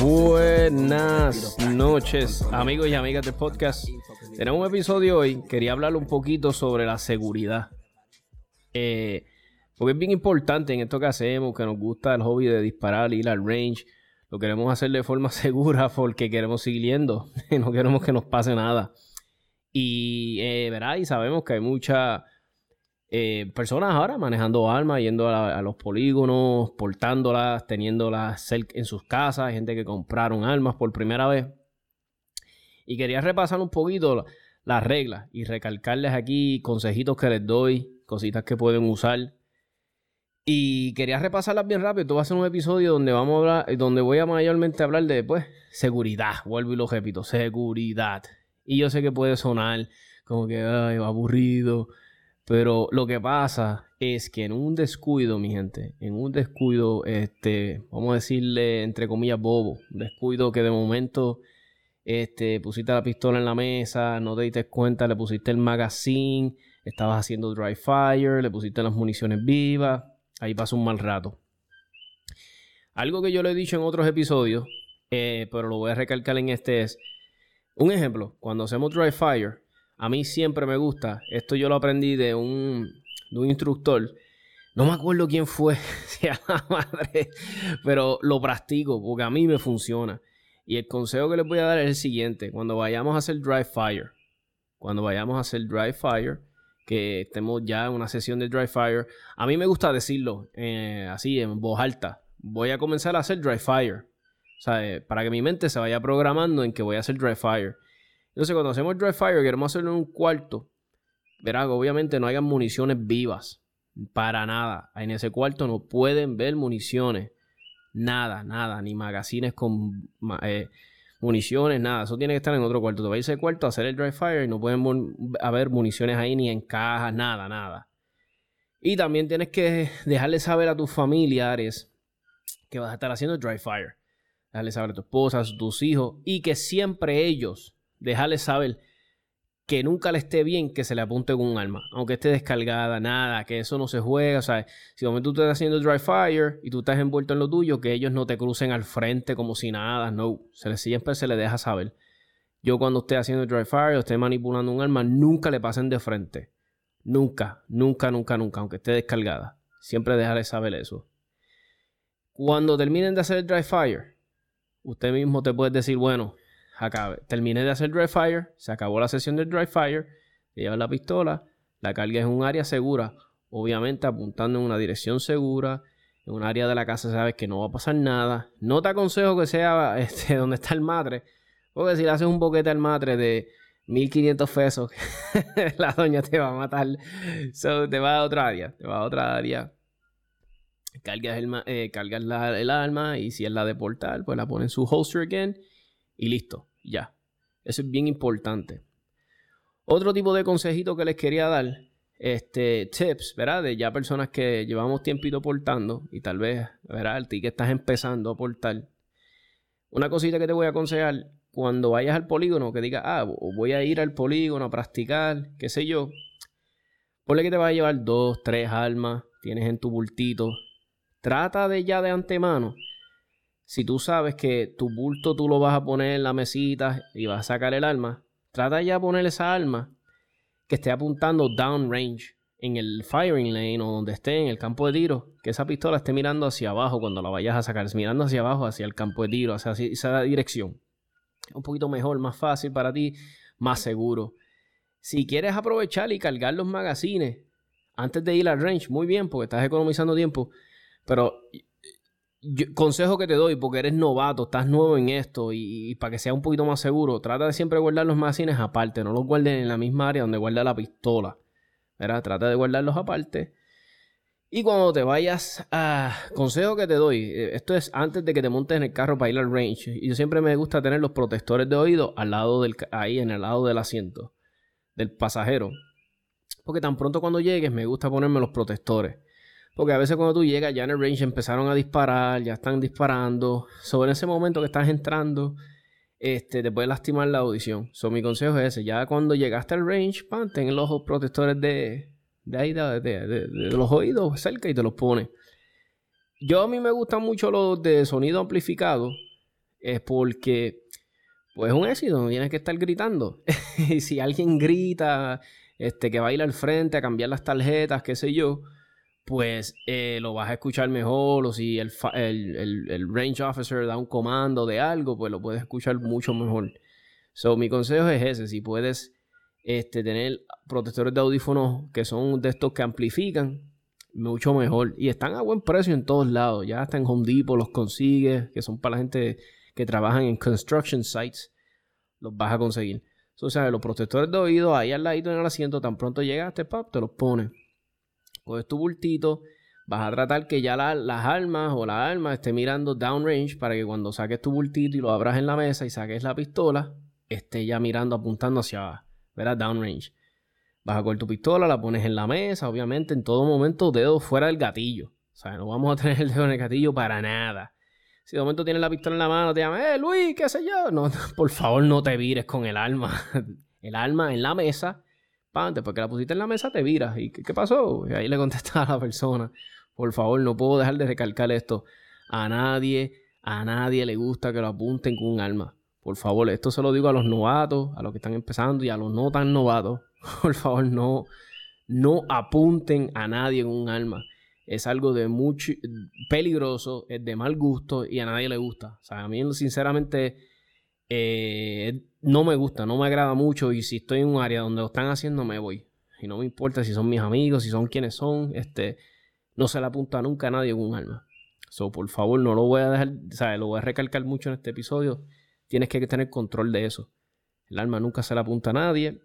Buenas noches, amigos y amigas del podcast. Tenemos un episodio hoy. Quería hablar un poquito sobre la seguridad. Eh, porque es bien importante en esto que hacemos, que nos gusta el hobby de disparar, ir al range. Lo queremos hacer de forma segura porque queremos seguir yendo. no queremos que nos pase nada. Y, eh, y sabemos que hay muchas eh, personas ahora manejando armas, yendo a, los polígonos, portándolas, teniéndolas en sus casas, gente que compraron armas por primera vez. Y quería repasar un poquito las reglas y recalcarles aquí consejitos que les doy, cositas que pueden usar. Y quería repasarlas bien rápido. Esto va a ser un episodio donde vamos a hablar, donde voy a mayormente hablar de pues, seguridad. Vuelvo y lo repito, seguridad. Y yo sé que puede sonar como que ay, aburrido. Pero lo que pasa es que en un descuido, mi gente, en un descuido, este, vamos a decirle entre comillas bobo, un descuido que de momento este, pusiste la pistola en la mesa, no te diste cuenta, le pusiste el magazine, estabas haciendo dry fire, le pusiste las municiones vivas, ahí pasa un mal rato. Algo que yo le he dicho en otros episodios, eh, pero lo voy a recalcar en este es, un ejemplo, cuando hacemos dry fire, a mí siempre me gusta, esto yo lo aprendí de un, de instructor, no me acuerdo quién fue, pero lo practico porque a mí me funciona. Y el consejo que les voy a dar es el siguiente. Cuando vayamos a hacer dry fire, cuando vayamos a hacer dry fire, que estemos ya en una sesión de dry fire, a mí me gusta decirlo eh, así en voz alta. Voy a comenzar a hacer dry fire. O sea, eh, para que mi mente se vaya programando en que voy a hacer dry fire. Entonces, cuando hacemos dry fire, queremos hacerlo en un cuarto. Verá, obviamente no hayan municiones vivas. Para nada. En ese cuarto no pueden ver municiones. Nada, nada, ni magazines con eh, municiones, nada. Eso tiene que estar en otro cuarto. Te vas a ese cuarto a hacer el dry fire y no pueden haber municiones ahí ni en cajas, nada, nada. Y también tienes que dejarle saber a tus familiares que vas a estar haciendo dry fire. Dejarle saber a tu esposa, a tus hijos y que siempre ellos, dejarles saber que nunca le esté bien que se le apunte con un arma, aunque esté descargada, nada, que eso no se juega, o sea, si momento estás haciendo dry fire y tú estás envuelto en lo tuyo, que ellos no te crucen al frente como si nada, no, se les siempre se le deja saber. Yo cuando esté haciendo dry fire o esté manipulando un arma, nunca le pasen de frente. Nunca, nunca, nunca, nunca, aunque esté descargada. Siempre déjale saber eso. Cuando terminen de hacer el dry fire, usted mismo te puede decir, bueno, acabe. Terminé de hacer dry fire, se acabó la sesión del dry fire, llevas la pistola, la carga en un área segura, obviamente apuntando en una dirección segura, en un área de la casa sabes que no va a pasar nada. No te aconsejo que sea este, donde está el matre, porque si le haces un boquete al matre de 1500 pesos, la doña te va a matar. So, te va a otra área, te va a otra área. Cargas, el, eh, cargas el arma y si es la de portal, pues la pones en su holster again y listo, ya. Eso es bien importante. Otro tipo de consejito que les quería dar, este, tips, ¿verdad? De ya personas que llevamos tiempito portando y tal vez, ¿verdad? El que estás empezando a portar. Una cosita que te voy a aconsejar, cuando vayas al polígono, que digas, ah, voy a ir al polígono a practicar, qué sé yo. Ponle que te vas a llevar dos, tres armas, tienes en tu bultito. Trata de ya de antemano si tú sabes que tu bulto tú lo vas a poner en la mesita y vas a sacar el arma, trata ya de poner esa arma que esté apuntando downrange en el firing lane o donde esté en el campo de tiro, que esa pistola esté mirando hacia abajo cuando la vayas a sacar, mirando hacia abajo, hacia el campo de tiro, hacia esa dirección. Un poquito mejor, más fácil para ti, más seguro. Si quieres aprovechar y cargar los magazines antes de ir al range, muy bien, porque estás economizando tiempo. Pero consejo que te doy, porque eres novato, estás nuevo en esto y, para que sea un poquito más seguro, trata de siempre guardar los magazines aparte, no los guarden en la misma área donde guarda la pistola. ¿verdad? Trata de guardarlos aparte. Y cuando te vayas a... Consejo que te doy, eh, esto es antes de que te montes en el carro para ir al range. Y yo siempre me gusta tener los protectores de oído al lado del... ahí en el lado del asiento del pasajero. Porque tan pronto cuando llegues me gusta ponerme los protectores Porque a veces cuando tú llegas, ya en el range empezaron a disparar, ya están disparando. Sobre ese momento que estás entrando, este, te puede lastimar la audición. So, mi consejo es ese. Ya cuando llegaste al range, pan, ten los protectores de, de ahí, de, los oídos cerca y te los pones. Yo a mí me gustan mucho los de sonido amplificado. Es porque, pues es un éxito, no tienes que estar gritando. y si alguien grita, este, que va a ir al frente a cambiar las tarjetas, qué sé yo pues eh, lo vas a escuchar mejor o si el, el, range officer da un comando de algo, pues lo puedes escuchar mucho mejor. So, mi consejo es ese, si puedes este, tener protectores de audífonos que son de estos que amplifican, mucho mejor. Y están a buen precio en todos lados, ya hasta en Home Depot los consigues, que son para la gente que trabajan en construction sites, los vas a conseguir. o sea, los protectores de oído ahí al ladito en el asiento, tan pronto llegaste, pap, te los pones coges tu bultito, vas a tratar que ya las armas o la arma esté mirando downrange para que cuando saques tu bultito y lo abras en la mesa y saques la pistola, esté ya mirando, apuntando hacia, ¿verdad? Downrange. Vas a coger tu pistola, la pones en la mesa, obviamente, en todo momento, dedo fuera del gatillo. O sea, no vamos a tener el dedo en el gatillo para nada. Si de momento tienes la pistola en la mano, te llaman, eh, Luis, qué sé yo. No, por favor, no te vires con el arma. el arma en la mesa Pan, después que la pusiste en la mesa, te viras. ¿Y qué, pasó? Y ahí le contesta a la persona. Por favor, no puedo dejar de recalcar esto. A nadie, a nadie le gusta que lo apunten con un arma. Por favor, esto se lo digo a los novatos, a los que están empezando y a los no tan novatos. Por favor, no, no apunten a nadie con un arma. Es algo de mucho peligroso, es de mal gusto y a nadie le gusta. O sea, a mí sinceramente eh, no me gusta, no me agrada mucho y si estoy en un área donde lo están haciendo me voy. Y no me importa si son mis amigos, si son quienes son, este, no se le apunta nunca a nadie con un arma. So, por favor, no lo voy a dejar, sea, lo voy a recalcar mucho en este episodio. Tienes que tener control de eso. El arma nunca se le apunta a nadie.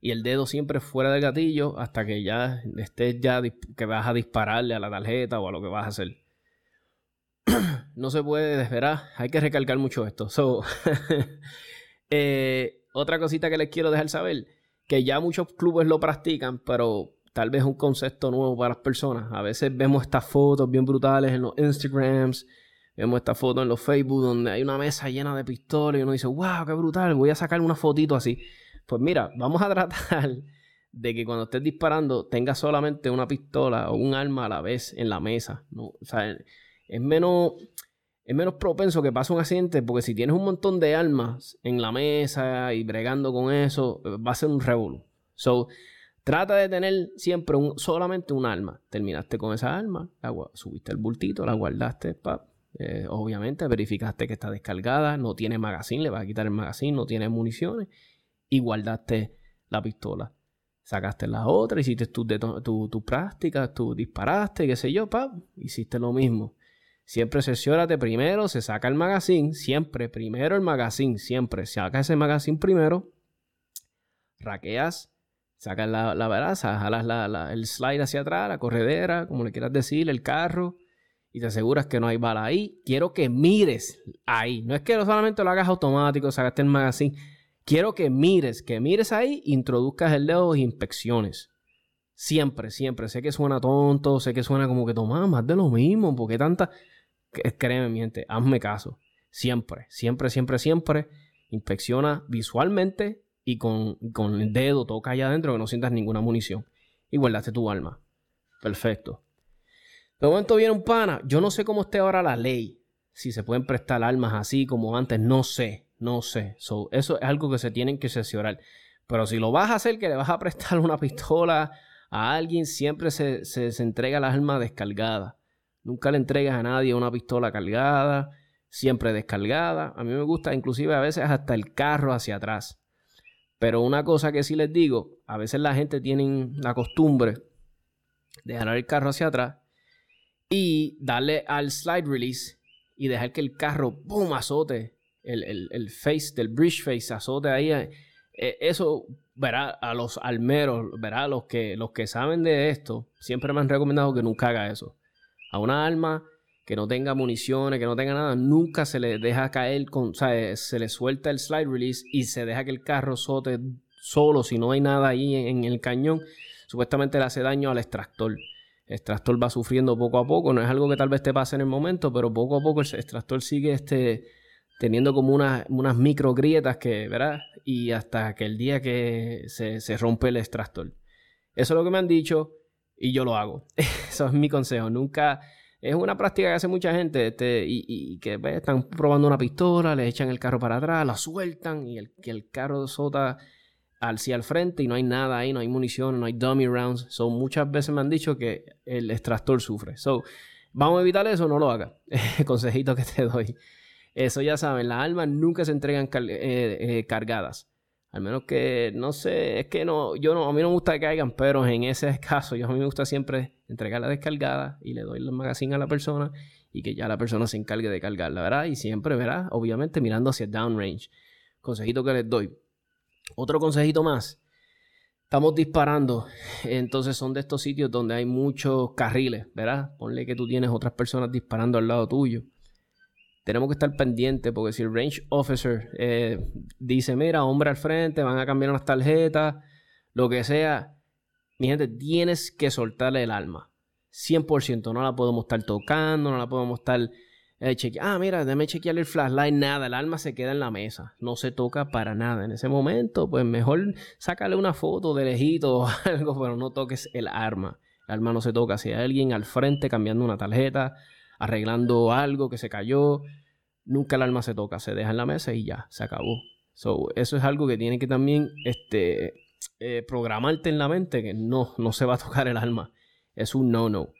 Y el dedo siempre fuera del gatillo hasta que ya estés ya que vas a dispararle a la tarjeta o a lo que vas a hacer. no se puede esperar. Hay que recalcar mucho esto. So, Eh, otra cosita que les quiero dejar saber, que ya muchos clubes lo practican, pero tal vez es un concepto nuevo para las personas. A veces vemos estas fotos bien brutales en los Instagrams, vemos estas fotos en los Facebook donde hay una mesa llena de pistolas y uno dice, wow, qué brutal, voy a sacar una fotito así. Pues mira, vamos a tratar de que cuando estés disparando tengas solamente una pistola o un arma a la vez en la mesa. ¿no? O sea, es menos es menos propenso que pase un accidente porque si tienes un montón de armas en la mesa y bregando con eso, va a ser un revolú. So, trata de tener siempre un, solamente un arma. Terminaste con esa arma, subiste el bultito, la guardaste, eh, obviamente verificaste que está descargada, no tiene magazine, le vas a quitar el magazine, no tiene municiones y guardaste la pistola. Sacaste la otra, hiciste tus tu, tu prácticas, tú disparaste, qué sé yo, pap, hiciste lo mismo. Siempre cerciórate primero, se saca el magazine, siempre, primero el magazine, siempre. Saca ese magazine primero, raqueas, sacas la, la baraza, jalas la, el slide hacia atrás, la corredera, como le quieras decir, el carro, y te aseguras que no hay bala ahí. Quiero que mires ahí. No es que solamente lo hagas automático, sacaste el magazine. Quiero que mires, que mires ahí, introduzcas el dedo e inspecciones. Siempre, siempre. Sé que suena tonto, sé que suena como que toma más de lo mismo, porque tanta créeme, mi gente, hazme caso. Siempre, siempre, siempre, siempre. Inspecciona visualmente y con, con el dedo toca allá adentro que no sientas ninguna munición. Y guardaste tu alma. Perfecto. De momento viene un pana. Yo no sé cómo esté ahora la ley. Si se pueden prestar armas así como antes. No sé. No sé. eso es algo que se tienen que sesionar. Pero si lo vas a hacer, que le vas a prestar una pistola a alguien, siempre se, se, se entrega las armas descargadas. Nunca le entregas a nadie una pistola cargada, siempre descargada. A mí me gusta inclusive a veces hasta el carro hacia atrás. Pero una cosa que sí les digo, a veces la gente tiene la costumbre de jalar el carro hacia atrás y darle al slide release y dejar que el carro, ¡boom!, azote. El, face del bridge face azote ahí. Eh, eso, verá, a los almeros, verá, los que, los que saben de esto, siempre me han recomendado que nunca haga eso a una arma que no tenga municiones, que no tenga nada, nunca se le deja caer, con, o sea, se le suelta el slide release y se deja que el carro sote solo si no hay nada ahí en, el cañón. Supuestamente le hace daño al extractor. extractor va sufriendo poco a poco. No es algo que tal vez te pase en el momento, pero poco a poco el extractor sigue este, teniendo como unas, unas micro grietas que, ¿verdad? Y hasta que el día que se, se rompe el extractor. Eso es lo que me han dicho y yo lo hago. Eso es mi consejo. Nunca es una práctica que hace mucha gente este, y, que están probando una pistola, le echan el carro para atrás, la sueltan y el, que el carro sota hacia el frente y no hay nada ahí, no hay munición, no hay dummy rounds. So, muchas veces me han dicho que el extractor sufre. So, vamos a evitar eso, no lo haga. Consejito que te doy. Eso ya saben, las armas nunca se entregan eh, eh, cargadas. Al menos que, no sé, es que no, yo no, a mí no me gusta que caigan, pero en ese caso, yo a mí me gusta siempre entregarla descargada y le doy el magazine a la persona y que ya la persona se encargue de cargarla, ¿verdad? Y siempre, ¿verdad? Obviamente mirando hacia downrange. Consejito que les doy. Otro consejito más. Estamos disparando, entonces son de estos sitios donde hay muchos carriles, ¿verdad? Ponle que tú tienes otras personas disparando al lado tuyo tenemos que estar pendientes porque si el range officer eh, dice, mira, hombre al frente, van a cambiar las tarjetas, lo que sea, mi gente, tienes que soltarle el alma. 100%, no la podemos estar tocando, no la podemos estar eh, chequeando. Ah, mira, déjame chequear el flashlight, nada, el alma se queda en la mesa, no se toca para nada. En ese momento, pues mejor sácale una foto de lejito o algo, pero no toques el arma. El arma no se toca. Si hay alguien al frente cambiando una tarjeta, arreglando algo que se cayó. Nunca el alma se toca, se deja en la mesa y ya, se acabó. So, eso es algo que tiene que también este, eh, programarte en la mente que no, no se va a tocar el alma. Es un no-no.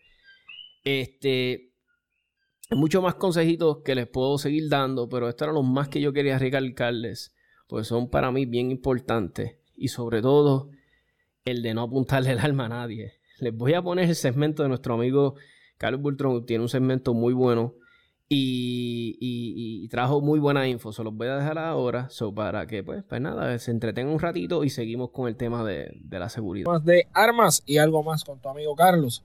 Este, muchos más consejitos que les puedo seguir dando, pero estos eran los más que yo quería recalcarles, pues son para mí bien importantes. Y sobre todo, el de no apuntarle el alma a nadie. Les voy a poner el segmento de nuestro amigo Carlos Bultrón tiene un segmento muy bueno y, trajo muy buena info. Se los voy a dejar ahora so para que, pues, pues nada, se entretenga un ratito y seguimos con el tema de, la seguridad. Más de armas y algo más con tu amigo Carlos.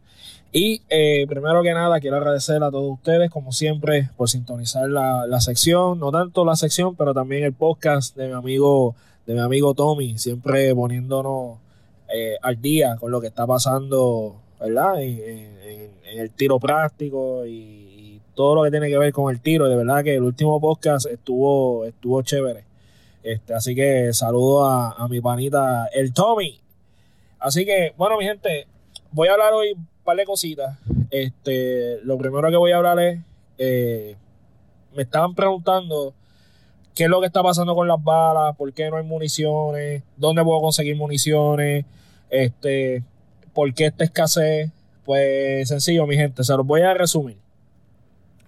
Y eh, primero que nada, quiero agradecer a todos ustedes, como siempre, por sintonizar la, sección, no tanto la sección, pero también el podcast de mi amigo, de mi amigo Tommy, siempre poniéndonos eh, al día con lo que está pasando, ¿verdad? en el tiro práctico y, todo lo que tiene que ver con el tiro. De verdad que el último podcast estuvo, estuvo chévere. Este, así que saludo a, mi panita, el Tommy. Así que, bueno, mi gente, voy a hablar hoy un par de cositas. Este, lo primero que voy a hablar es, eh, me estaban preguntando qué es lo que está pasando con las balas, por qué no hay municiones, dónde puedo conseguir municiones, este, por qué esta escasez. Pues sencillo, mi gente, se los voy a resumir.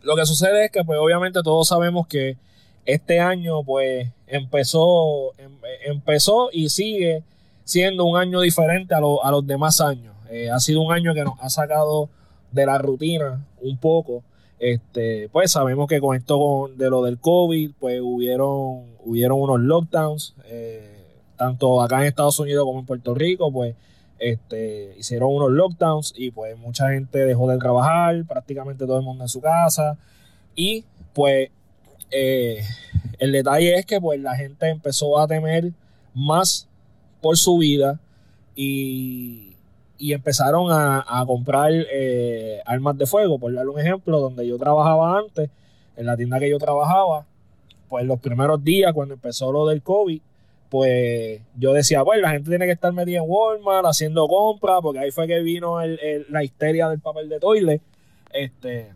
Lo que sucede es que, pues, obviamente todos sabemos que este año, pues, empezó, em, empezó y sigue siendo un año diferente a, los demás años. Eh, ha sido un año que nos ha sacado de la rutina un poco. Este, pues sabemos que con esto de lo del COVID, pues hubieron, hubieron unos lockdowns, eh, tanto acá en Estados Unidos como en Puerto Rico, pues este, hicieron unos lockdowns y pues mucha gente dejó de trabajar, prácticamente todo el mundo en su casa. Y pues eh, el detalle es que pues la gente empezó a temer más por su vida y, empezaron a, comprar eh, armas de fuego. Por darle un ejemplo, donde yo trabajaba antes, en la tienda que yo trabajaba, pues los primeros días cuando empezó lo del COVID, pues yo decía, bueno, la gente tiene que estar metida en Walmart haciendo compras, porque ahí fue que vino la histeria del papel de toilet. Este,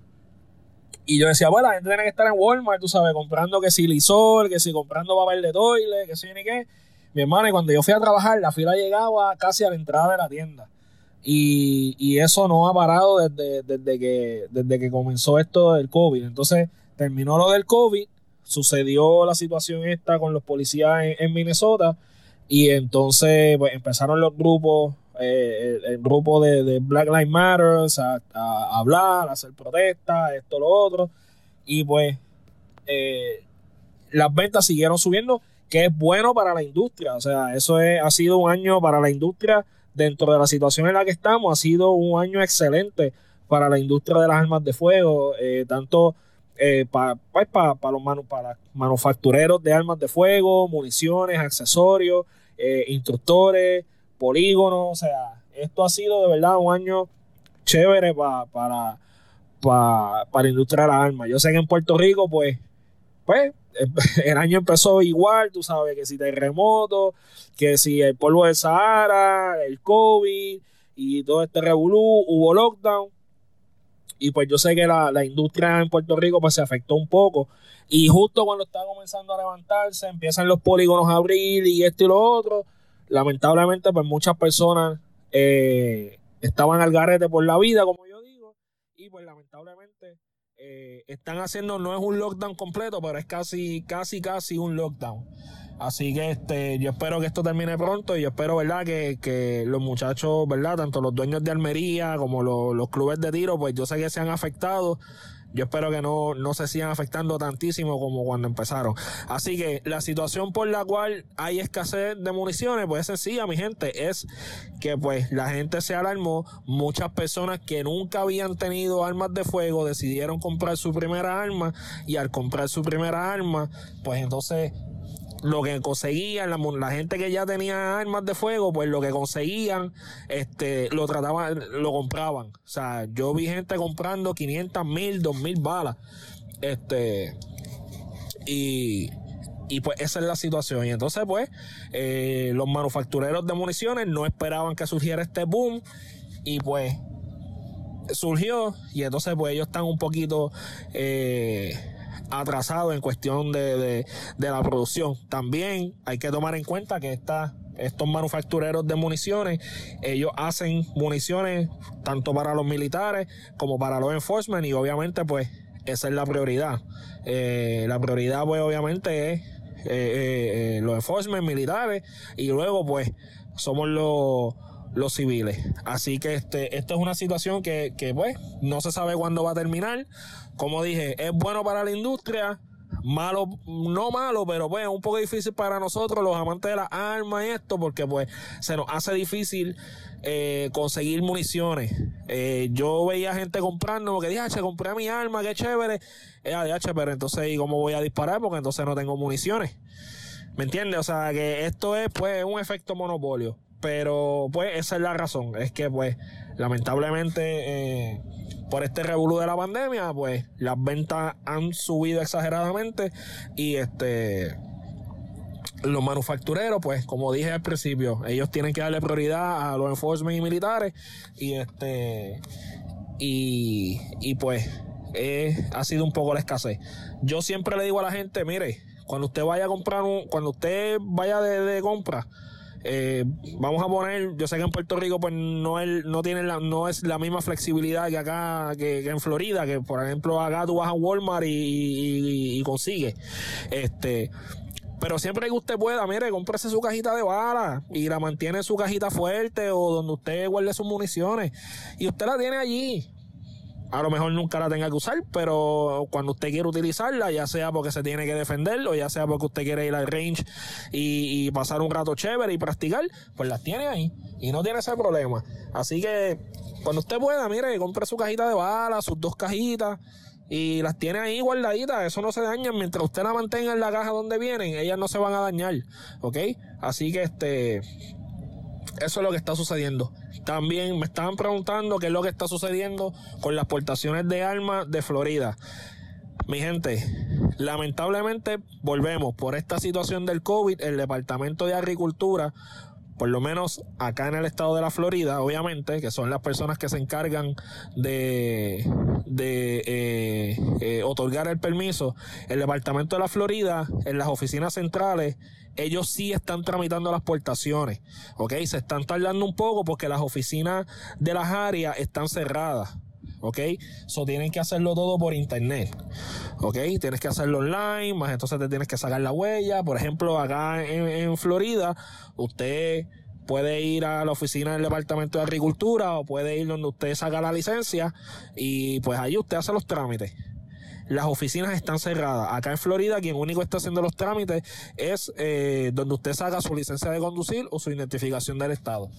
y yo decía, bueno, la gente tiene que estar en Walmart, tú sabes, comprando que si lisol, que si comprando papel de toilet, que si ni qué. Mi hermano, y cuando yo fui a trabajar, la fila llegaba casi a la entrada de la tienda. Y, eso no ha parado desde, desde, que, desde que comenzó esto del COVID. Entonces, terminó lo del COVID sucedió la situación esta con los policías en, Minnesota y entonces pues, empezaron los grupos, eh, el, grupo de, Black Lives Matter a, hablar, a hacer protestas, esto, lo otro, y pues eh, las ventas siguieron subiendo, que es bueno para la industria, o sea, eso es, ha sido un año para la industria dentro de la situación en la que estamos, ha sido un año excelente para la industria de las armas de fuego, eh, tanto eh, para pues, los para manufactureros de armas de fuego, municiones, accesorios, eh, instructores, polígonos. O sea, esto ha sido de verdad un año chévere para, para industria de las armas. Yo sé que en Puerto Rico, pues, pues, el año empezó igual, tú sabes, que si terremoto, que si el polvo de Sahara, el COVID y todo este revolú, hubo lockdown. Y pues yo sé que la, la, industria en Puerto Rico pues se afectó un poco. Y justo cuando está comenzando a levantarse, empiezan los polígonos a abrir y esto y lo otro. Lamentablemente, pues muchas personas eh, estaban al garete por la vida, como yo digo. Y pues lamentablemente eh, están haciendo, no es un lockdown completo, pero es casi, casi, casi un lockdown. Así que este, yo espero que esto termine pronto y yo espero, ¿verdad? Que, los muchachos, ¿verdad? Tanto los dueños de Almería como los, los clubes de tiro, pues yo sé que se han afectado yo espero que no, no se sigan afectando tantísimo como cuando empezaron. Así que la situación por la cual hay escasez de municiones, pues es sencilla, mi gente, es que pues la gente se alarmó, muchas personas que nunca habían tenido armas de fuego decidieron comprar su primera arma y al comprar su primera arma, pues entonces lo que conseguían, la, gente que ya tenía armas de fuego, pues lo que conseguían, este, lo trataban, lo compraban. O sea, yo vi gente comprando 500 mil, 2 mil balas. Este, y, y pues esa es la situación. Y entonces, pues, eh, los manufactureros de municiones no esperaban que surgiera este boom. Y pues, surgió. Y entonces, pues, ellos están un poquito. Eh, atrasado en cuestión de, la producción. También hay que tomar en cuenta que estos manufactureros de municiones, ellos hacen municiones tanto para los militares como para los enforcement y obviamente pues esa es la prioridad. Eh, la prioridad pues obviamente es eh, eh, los enforcement militares y luego pues somos los los civiles. Así que este, esta es una situación que, que, pues, no se sabe cuándo va a terminar como dije, es bueno para la industria, malo, no malo, pero pues un poco difícil para nosotros, los amantes de las armas y esto, porque pues se nos hace difícil eh, conseguir municiones. Eh, yo veía gente comprando, porque dije, che, compré mi arma, qué chévere. Eh, pero entonces, ¿y cómo voy a disparar? Porque entonces no tengo municiones. ¿Me entiendes? O sea, que esto es pues un efecto monopolio. Pero pues esa es la razón. Es que pues lamentablemente eh, por este revolú de la pandemia, pues las ventas han subido exageradamente y este los manufactureros, pues, como dije al principio, ellos tienen que darle prioridad a los enforcement y militares y este y, y pues ha sido un poco la escasez. Yo siempre le digo a la gente, mire, cuando usted vaya a comprar un, cuando usted vaya de, de compra, eh, vamos a poner, yo sé que en Puerto Rico pues no es, no tiene la, no es la misma flexibilidad que acá, que, en Florida, que por ejemplo acá tú vas a Walmart y, y, consigues. Este, pero siempre que usted pueda, mire, cómprese su cajita de bala y la mantiene en su cajita fuerte o donde usted guarde sus municiones. Y usted la tiene allí a lo mejor nunca la tenga que usar, pero cuando usted quiere utilizarla, ya sea porque se tiene que defender o ya sea porque usted quiere ir al range y, pasar un rato chévere y practicar, pues las tiene ahí y no tiene ese problema. Así que cuando usted pueda, mire, compre su cajita de balas, sus dos cajitas y las tiene ahí guardaditas, eso no se daña mientras usted la mantenga en la caja donde vienen, ellas no se van a dañar, ¿ok? Así que este, eso es lo que está sucediendo. También me estaban preguntando qué es lo que está sucediendo con las portaciones de armas de Florida. Mi gente, lamentablemente volvemos por esta situación del COVID, el Departamento de Agricultura, por lo menos acá en el estado de la Florida, obviamente, que son las personas que se encargan de, de eh, eh, otorgar el permiso, el Departamento de la Florida, en las oficinas centrales, ellos sí están tramitando las portaciones, ¿ok? Se están tardando un poco porque las oficinas de las áreas están cerradas. ¿Ok? So tienen que hacerlo todo por internet, ¿ok? Tienes que hacerlo online, más entonces te tienes que sacar la huella. Por ejemplo, acá en, en Florida, usted puede ir a la oficina del Departamento de Agricultura o puede ir donde usted saca la licencia y pues ahí usted hace los trámites las oficinas están cerradas. Acá en Florida, quien único está haciendo los trámites es eh, donde usted saca su licencia de conducir o su identificación del Estado.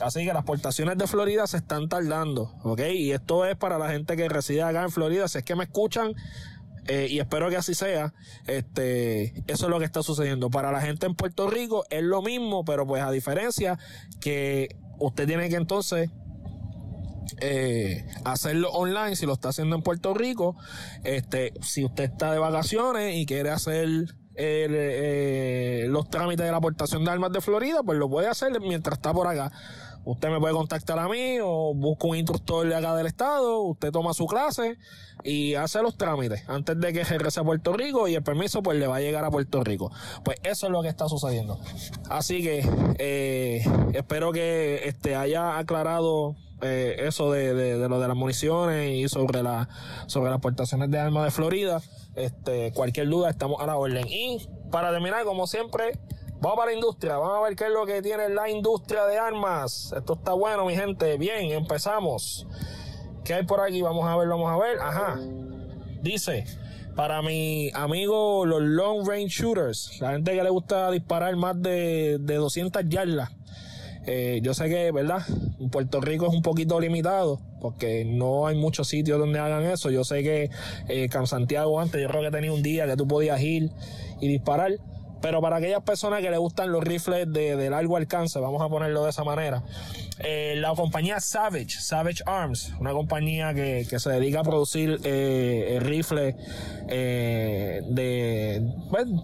Así que las portaciones de Florida se están tardando, ¿ok? Y esto es para la gente que reside acá en Florida. Si es que me escuchan, eh, y espero que así sea. Este, eso es lo que está sucediendo. Para la gente en Puerto Rico es lo mismo, pero pues a diferencia que usted tiene que entonces eh, hacerlo online si lo está haciendo en Puerto Rico. Este, si usted está de vacaciones y quiere hacer eh, los trámites de la aportación de armas de Florida, pues lo puede hacer mientras está por acá. Usted me puede contactar a mí o busca un instructor de acá del estado, usted toma su clase y hace los trámites antes de que regrese a Puerto Rico y el permiso pues le va a llegar a Puerto Rico. Pues eso es lo que está sucediendo. Así que eh, espero que este haya aclarado eh, eso de, de, lo de las municiones y sobre la sobre las aportaciones de armas de Florida. Este, cualquier duda estamos a la orden. Y para terminar, como siempre, Vamos para la industria, vamos a ver qué es lo que tiene la industria de armas. Esto está bueno, mi gente. Bien, empezamos. ¿Qué hay por aquí? Vamos a ver, vamos a ver. Ajá. Dice, para mi amigo los long range shooters, la gente que le gusta disparar más de, de 200 yardas. Eh, yo sé que, ¿verdad? Puerto Rico es un poquito limitado porque no hay muchos sitios donde hagan eso. Yo sé que eh, Santiago antes, yo creo que tenía un día que tú podías ir y disparar. Pero para aquellas personas que les gustan los rifles de, largo alcance, vamos a ponerlo de esa manera, eh, la compañía Savage, Savage Arms, una compañía que, se dedica a producir eh, rifles eh,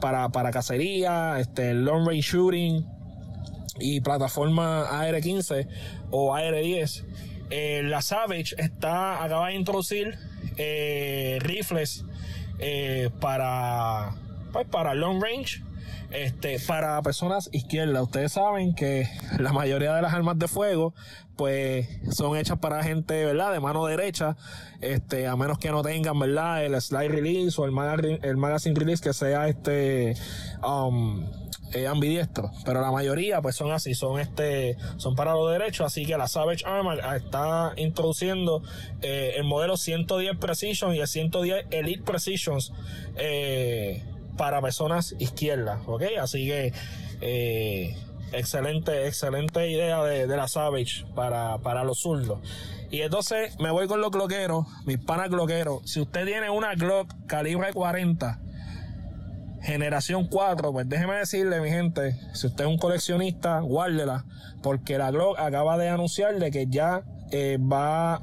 para, para cacería, este, long range shooting y plataforma AR-15 o AR-10. la Savage está, acaba de introducir rifles para, pues, para long range este, para personas izquierdas, ustedes saben que la mayoría de las armas de fuego, pues, son hechas para gente, ¿verdad? De mano derecha, este, a menos que no tengan, ¿verdad? El slide release o el, el magazine release que sea, este, um, eh, pero la mayoría pues son así, son este, son para los derechos, así que la Savage Armor está introduciendo eh, el modelo 110 Precision y el 110 Elite Precisions eh, para personas izquierdas, ¿ok? Así que eh, excelente, excelente idea de, la Savage para, para los zurdos. Y entonces me voy con los cloqueros, mis panas cloqueros. Si usted tiene una Glock calibre 40, generación 4, pues déjeme decirle, mi gente, si usted es un coleccionista, guárdela, porque la Glock acaba de anunciar de que ya eh, va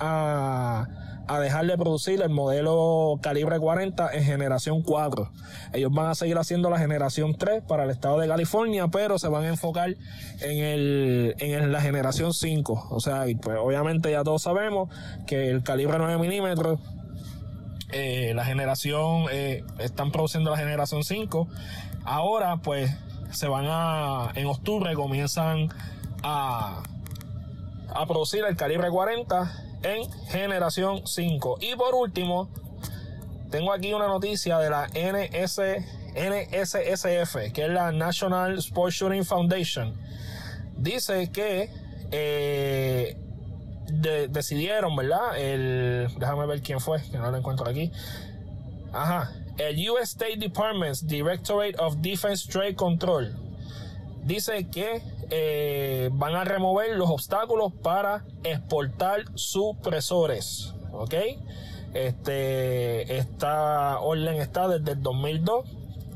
a dejar de producir el modelo calibre 40 en generación 4. Ellos van a seguir haciendo la generación 3 para el estado de California, pero se van a enfocar en, el, en la generación 5. O sea, pues obviamente ya todos sabemos que el calibre 9 milímetros eh, la generación, eh, están produciendo la generación 5. Ahora, pues, se van a, en octubre comienzan a, a producir el calibre 40 en generación 5. Y por último, tengo aquí una noticia de la NS, NSSF, que es la National Sports Shooting Foundation. Dice que eh, decidieron, ¿verdad? El, déjame ver quién fue, que no lo encuentro aquí. Ajá. El US State Department's Directorate of Defense Trade Control dice que eh, van a remover los obstáculos para exportar supresores. ¿Ok? Este, esta orden está desde el 2002,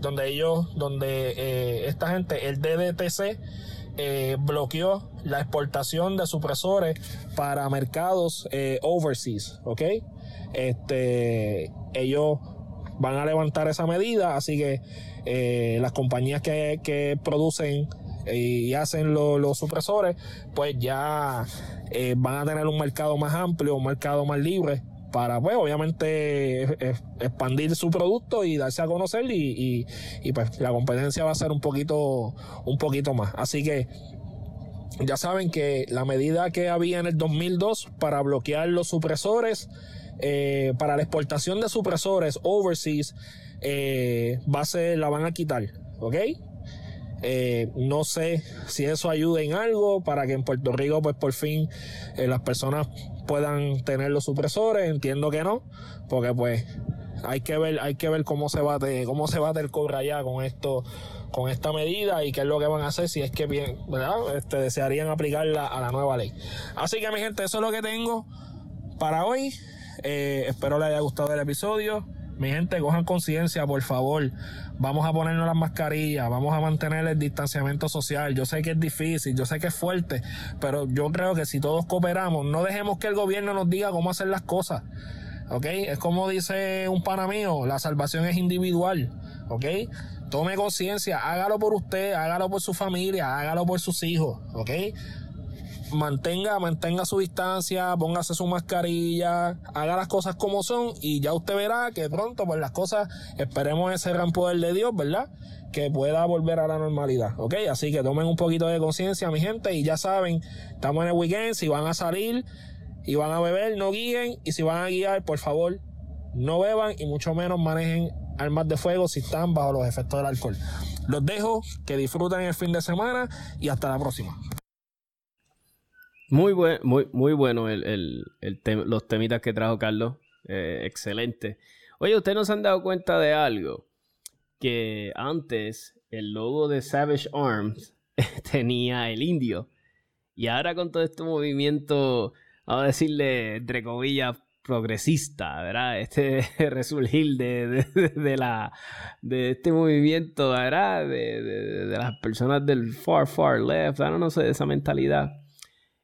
donde ellos, donde eh, esta gente, el DDTC, eh, bloqueó la exportación de supresores para mercados overseas. ¿Ok? Este, ellos van a levantar esa medida, así que las compañías que, que producen y hacen los supresores, pues ya eh, van a tener un mercado más amplio, un mercado más libre para pues obviamente expandir su producto y darse a conocer y, pues la competencia va a ser un poquito un poquito más así que ya saben que la medida que había en el 2002 para bloquear los supresores eh, para la exportación de supresores overseas eh, va a ser la van a quitar ¿ok? Eh, no sé si eso ayuda en algo para que en Puerto Rico, pues por fin eh, las personas puedan tener los supresores. Entiendo que no, porque pues hay que ver, hay que ver cómo se bate, cómo se el cobre allá con esto, con esta medida y qué es lo que van a hacer si es que bien, ¿verdad? Este, desearían aplicarla a la nueva ley. Así que mi gente, eso es lo que tengo para hoy. Eh, espero les haya gustado el episodio. Mi gente, cojan conciencia, por favor. Vamos a ponernos las mascarillas, vamos a mantener el distanciamiento social. Yo sé que es difícil, yo sé que es fuerte, pero yo creo que si todos cooperamos, no dejemos que el gobierno nos diga cómo hacer las cosas. ¿Ok? Es como dice un pana mío, la salvación es individual. ¿Ok? Tome conciencia, hágalo por usted, hágalo por su familia, hágalo por sus hijos. ¿Ok? Mantenga, mantenga su distancia, póngase su mascarilla, haga las cosas como son y ya usted verá que pronto pues las cosas, esperemos ese gran poder de Dios, ¿verdad? Que pueda volver a la normalidad, ¿ok? Así que tomen un poquito de conciencia, mi gente, y ya saben, estamos en el weekend, si van a salir y van a beber, no guíen, y si van a guiar, por favor, no beban y mucho menos manejen armas de fuego si están bajo los efectos del alcohol. Los dejo, que disfruten el fin de semana y hasta la próxima. Muy, buen, muy, muy bueno el, los temitas que trajo Carlos. Eh, excelente. Oye, ¿ustedes no se han dado cuenta de algo? Que antes el logo de Savage Arms tenía el indio. Y ahora con todo este movimiento, vamos a decirle, entre comillas, progresista, ¿verdad? Este resurgir de, de, la, de este movimiento, ¿verdad? De, las personas del far, far left, ahora no sé, de esa mentalidad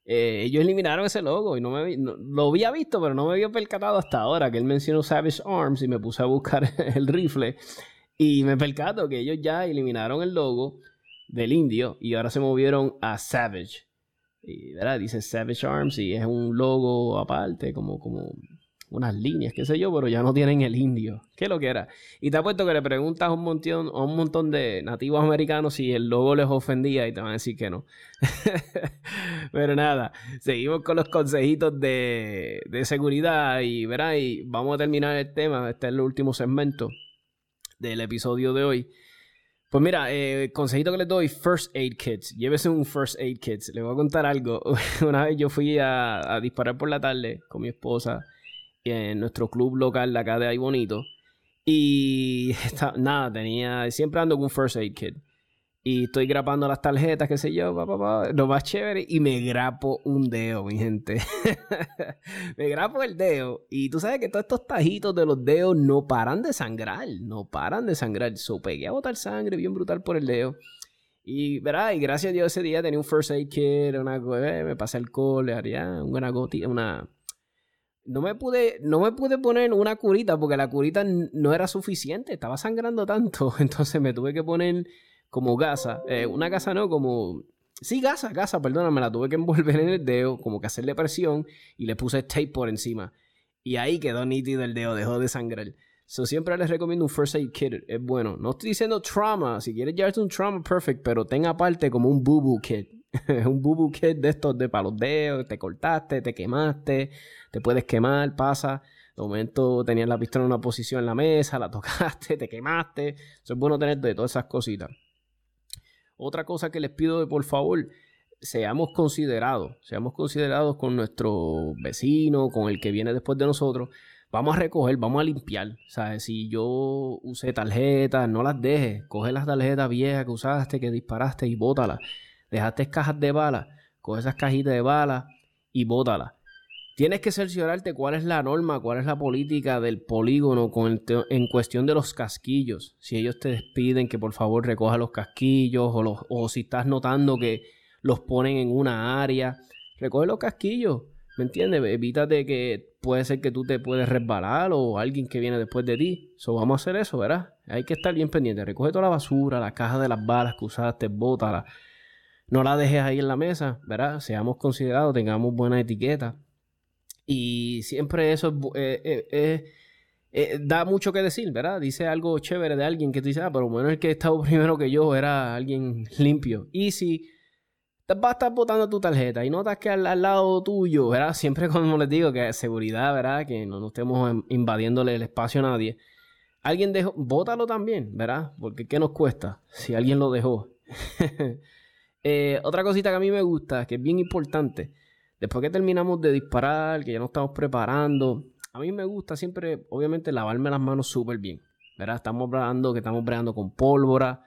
eh, ellos eliminaron ese logo y no me lo había visto, pero no me había percatado hasta ahora que él mencionó Savage Arms y me puse a buscar el rifle y me percato que ellos ya eliminaron el logo del indio y ahora se movieron a Savage. Y ¿verdad? dice Savage Arms y es un logo aparte, como, como unas líneas, qué sé yo, pero ya no tienen el indio. ¿Qué lo que era? Y te apuesto que le preguntas a un montón, a un montón de nativos americanos si el logo les ofendía y te van a decir que no. pero nada, seguimos con los consejitos de, de seguridad y, verá, y vamos a terminar el tema. Este es el último segmento del episodio de hoy. Pues mira, eh, consejito que les doy, First Aid Kits. Llévese un First Aid Kits. Les voy a contar algo. Una vez yo fui a, a disparar por la tarde con mi esposa en nuestro club local de acá de Ahí Bonito. Y nada, tenía, siempre ando con un first aid kit. Y estoy grapando las tarjetas, qué sé yo, papá, lo más chévere. Y me grapo un dedo, mi gente. me grapo el dedo. Y tú sabes que todos estos tajitos de los dedos no paran de sangrar. No paran de sangrar. So pegué a botar sangre bien brutal por el dedo. Y, ¿verdad? Y gracias a Dios ese día tenía un first aid kit, una, eh, me pasé alcohol, haría una gotita, una, no me pude, no me pude poner una curita porque la curita no era suficiente, estaba sangrando tanto, entonces me tuve que poner como gasa, eh, una gasa no, como, sí, gasa, gasa, perdóname, la tuve que envolver en el dedo, como que hacerle presión y le puse tape por encima. Y ahí quedó nítido el dedo, dejó de sangrar. So, siempre les recomiendo un first aid kit, es bueno. No estoy diciendo trauma, si quieres llevarte un trauma perfect, pero tenga aparte como un boo boo kit. un boo boo kit de estos de para los dedos, te cortaste, te quemaste, te puedes quemar, pasa. De momento tenías la pistola en una posición en la mesa, la tocaste, te quemaste. Eso es bueno tener de todas esas cositas. Otra cosa que les pido de por favor, seamos considerados, seamos considerados con nuestro vecino, con el que viene después de nosotros. Vamos a recoger, vamos a limpiar. ¿Sabes? Si yo usé tarjetas, no las dejes. Coge las tarjetas viejas que usaste, que disparaste y bótalas. Dejaste cajas de balas, coge esas cajitas de balas y bótalas. Tienes que cerciorarte cuál es la norma, cuál es la política del polígono con en cuestión de los casquillos. Si ellos te piden que por favor recoja los casquillos o, los, o si estás notando que los ponen en una área, recoge los casquillos. ¿Me entiendes? Evítate que puede ser que tú te puedes resbalar o alguien que viene después de ti. So, vamos a hacer eso, ¿verdad? Hay que estar bien pendiente. Recoge toda la basura, la caja de las balas que usaste, bótala. No la dejes ahí en la mesa, ¿verdad? Seamos considerados, tengamos buena etiqueta. Y siempre eso eh, eh, eh, da mucho que decir, ¿verdad? Dice algo chévere de alguien que tú dices, ah, pero bueno, el que estaba primero que yo era alguien limpio. Y si vas a estar botando tu tarjeta y notas que al, lado tuyo, ¿verdad? Siempre como les digo que seguridad, ¿verdad? Que no, estemos invadiéndole el espacio a nadie. Alguien dejó, bótalo también, ¿verdad? Porque ¿qué nos cuesta si alguien lo dejó? otra cosita que a mí me gusta, que es bien importante Después que terminamos de disparar, que ya nos estamos preparando, a mí me gusta siempre, obviamente, lavarme las manos súper bien. ¿verdad? Estamos hablando que estamos bregando con pólvora,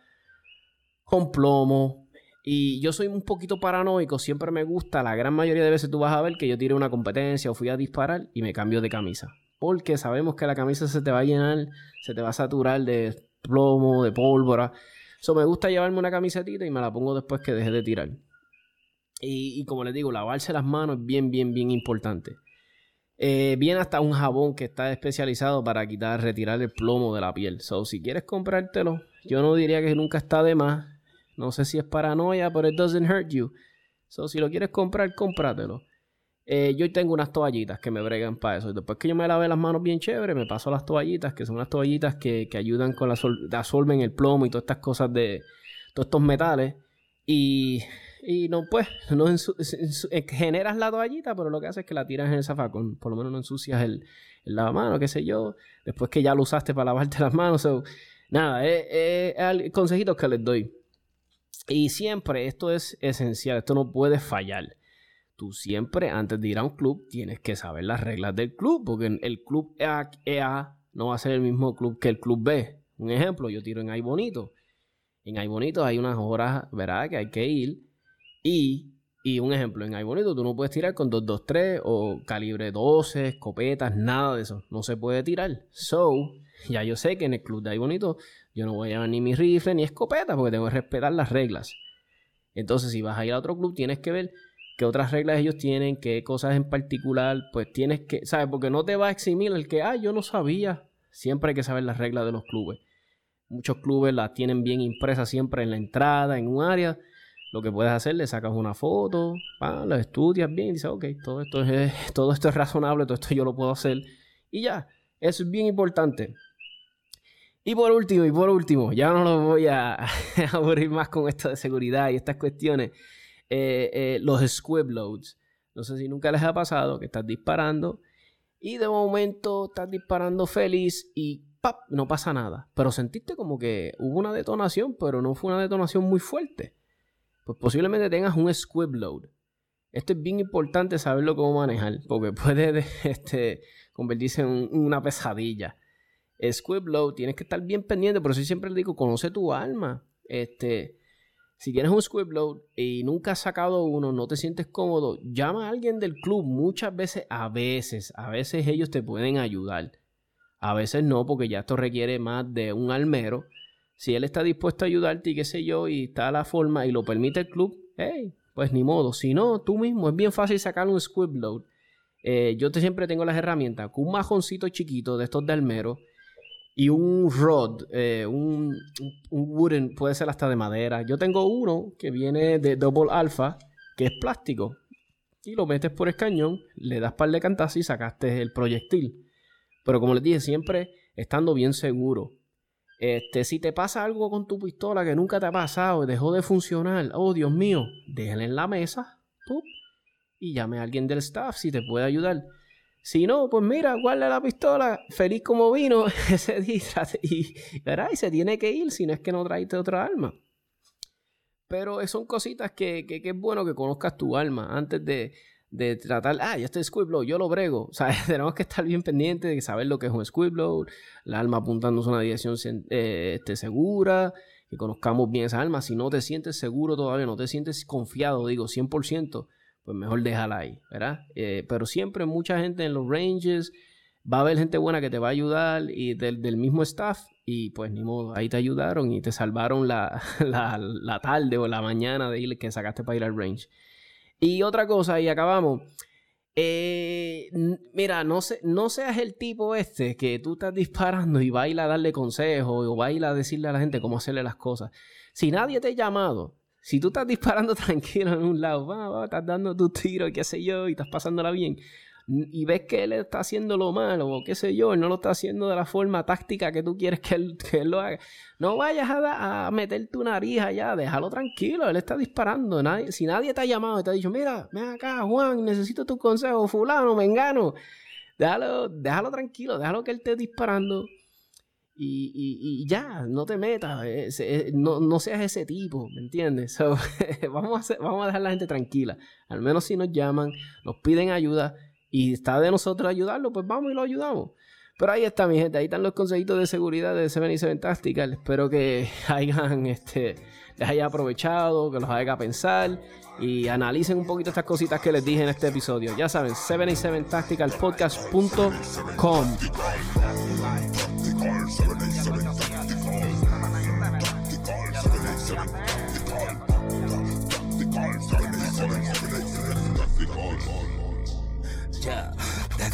con plomo. Y yo soy un poquito paranoico, siempre me gusta, la gran mayoría de veces tú vas a ver que yo tiré una competencia o fui a disparar y me cambio de camisa. porque sabemos que la camisa se te va a llenar, se te va a saturar de plomo, de pólvora. Eso me gusta llevarme una camisetita y me la pongo después que deje de tirar. Y, como les digo, lavarse las manos es bien, bien, bien importante. Eh, viene hasta un jabón que está especializado para quitar, retirar el plomo de la piel. So, si quieres comprártelo, yo no diría que nunca está de más. No sé si es paranoia, pero it doesn't hurt you. So, si lo quieres comprar, cómpratelo. Eh, yo tengo unas toallitas que me bregan para eso. Después que yo me lave las manos bien chévere, me paso las toallitas, que son unas toallitas que, ayudan con la absorben el plomo y todas estas cosas de todos estos metales. Y, y no, pues, no generas la toallita, pero lo que hace es que la tiras en el zafacón. Por lo menos no ensucias el, el lavamanos, qué sé yo. Después que ya lo usaste para lavarte las manos. nada, es eh, consejitos que les doy. Y siempre, esto es esencial, esto no puede fallar tú siempre antes de ir a un club tienes que saber las reglas del club, porque el club EA, no va a ser el mismo club que el club B. Un ejemplo, yo tiro en Ay Bonito. En Ay Bonito hay unas horas, ¿verdad? Que hay que ir. Y, y un ejemplo, en Ay Bonito tú no puedes tirar con 223 o calibre 12, escopetas, nada de eso. No se puede tirar. So, ya yo sé que en el club de Ay Bonito yo no voy a llevar ni mi rifle ni escopeta porque tengo que respetar las reglas. Entonces, si vas a ir a otro club, tienes que ver qué otras reglas ellos tienen, qué cosas en particular, pues tienes que, ¿sabes? Porque no te va a eximir el que, ah, yo no sabía. Siempre hay que saber las reglas de los clubes. Muchos clubes las tienen bien impresas siempre en la entrada, en un área. Lo que puedes hacer, le sacas una foto, lo estudias bien y dices, ok, todo esto, es, todo esto es razonable, todo esto yo lo puedo hacer. Y ya, eso es bien importante. Y por último, y por último, ya no lo voy a aburrir más con esto de seguridad y estas cuestiones. Eh, eh, los squib loads. No sé si nunca les ha pasado que estás disparando y de momento estás disparando feliz y no pasa nada. Pero sentiste como que hubo una detonación, pero no fue una detonación muy fuerte. Pues posiblemente tengas un squib load. Esto es bien importante saberlo cómo manejar, porque puede este, convertirse en una pesadilla. Squib load, tienes que estar bien pendiente, por eso siempre le digo, conoce tu alma. Este, si tienes un squib load y nunca has sacado uno, no te sientes cómodo, llama a alguien del club. Muchas veces, a veces, a veces ellos te pueden ayudar. A veces no, porque ya esto requiere más de un almero. Si él está dispuesto a ayudarte y qué sé yo, y está a la forma y lo permite el club, hey, pues ni modo. Si no, tú mismo, es bien fácil sacar un squib load. Eh, yo te siempre tengo las herramientas con un majoncito chiquito de estos de almero y un rod, eh, un, un, wooden, puede ser hasta de madera. Yo tengo uno que viene de Double Alpha, que es plástico. Y lo metes por el cañón, le das par de cantazos y sacaste el proyectil. Pero como les dije, siempre estando bien seguro. Este, si te pasa algo con tu pistola que nunca te ha pasado, dejó de funcionar, oh Dios mío, déjala en la mesa, y llame a alguien del staff si te puede ayudar. Si no, pues mira, guarda la pistola, feliz como vino ese día y, y se tiene que ir si no es que no traiste otra arma. Pero son cositas que, que, es bueno que conozcas tu alma antes de, de tratar, ah, ya este Squiblow, yo lo brego. O sea, tenemos que estar bien pendientes de saber lo que es un Squiblow, la alma apuntándose a una dirección eh, este, segura, que conozcamos bien esa alma. Si no te sientes seguro todavía, no te sientes confiado, digo, 100%, pues mejor déjala ahí, ¿verdad? Eh, pero siempre mucha gente en los ranges, va a haber gente buena que te va a ayudar y del, mismo staff y pues ni modo, ahí te ayudaron y te salvaron la, la, tarde o la mañana de ir que sacaste para ir al range. Y otra cosa, y acabamos. Eh, mira, no, no seas el tipo este que tú estás disparando y va a darle consejos o va a ir a decirle a la gente cómo hacerle las cosas. Si nadie te ha llamado, si tú estás disparando tranquilo en un lado, va, estás dando tu tiro qué sé yo, y estás pasándola bien, y ves que él está haciendo lo malo, o qué sé yo, él no lo está haciendo de la forma táctica que tú quieres que él, lo haga, no vayas a, a, meter tu nariz allá, déjalo tranquilo, él está disparando. Nadie, si nadie te ha llamado y te ha dicho, mira, ven acá, Juan, necesito tu consejo, fulano, me déjalo, déjalo tranquilo, déjalo que él esté disparando y, ya, no te metas, no, seas ese tipo, ¿me entiendes? vamos, a vamos a dejar a la gente tranquila. Al menos si nos llaman, nos piden ayuda y está de nosotros ayudarlo, pues vamos y lo ayudamos. Pero ahí está, mi gente. Ahí están los consejitos de seguridad de 77 Tactical. Espero que hayan, este, les haya aprovechado, que los haga pensar y analicen un poquito estas cositas que les dije en este episodio. Ya saben, 77tacticalpodcast.com.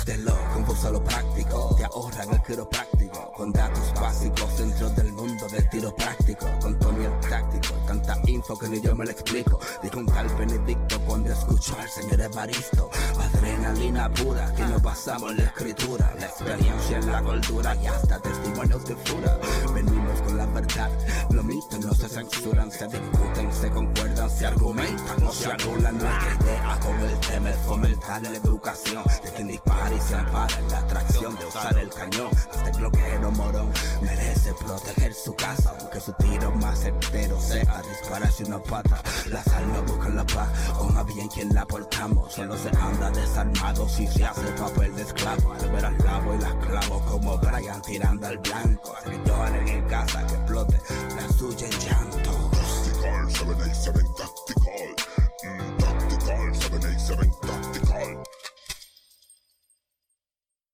desde lo confuso a lo práctico, te ahorran el quiropráctico, con datos básicos dentro del mundo del tiro práctico, con Tony el táctico, tanta info que ni yo me lo explico, dijo un tal Benedicto cuando escucho al señor Evaristo, adrenalina pura, que nos basamos la escritura, la experiencia en la cultura y hasta testimonios de fura, venimos con la verdad, no se censuran, se discuten, se concuerdan, se argumentan, no se anulan nuestra idea con el tema es fomentar la educación de quien dispara y se ampara en la atracción de usar el cañón. Este bloqueo morón merece proteger su casa, aunque su tiro más certero sea dispararse una pata. La sal no busca la paz, más bien quien la portamos. Solo se anda desarmado si se hace papel de esclavo. Al ver al lavo y las clavo como Brian tirando al blanco. Así que yo en casa que explote la suya en llanto. 787